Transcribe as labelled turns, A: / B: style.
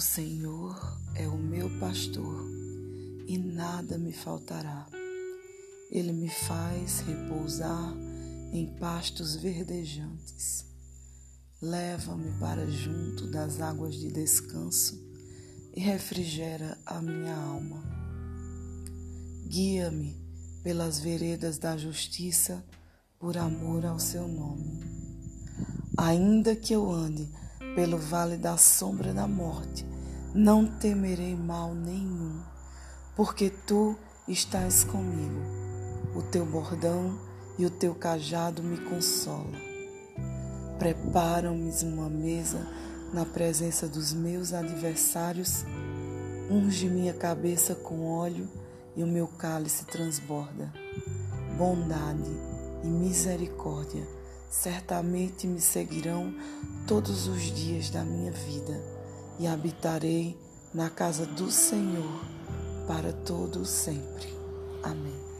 A: Senhor é o meu pastor e nada me faltará. Ele me faz repousar em pastos verdejantes. Leva-me para junto das águas de descanso e refrigera a minha alma. Guia-me pelas veredas da justiça por amor ao seu nome. Ainda que eu ande pelo vale da sombra da morte, não temerei mal nenhum, porque tu estás comigo. O teu bordão e o teu cajado me consolam. Preparam-me uma mesa na presença dos meus adversários, unge minha cabeça com óleo e o meu cálice transborda. Bondade e misericórdia certamente me seguirão todos os dias da minha vida e habitarei na casa do Senhor para todo sempre. Amém.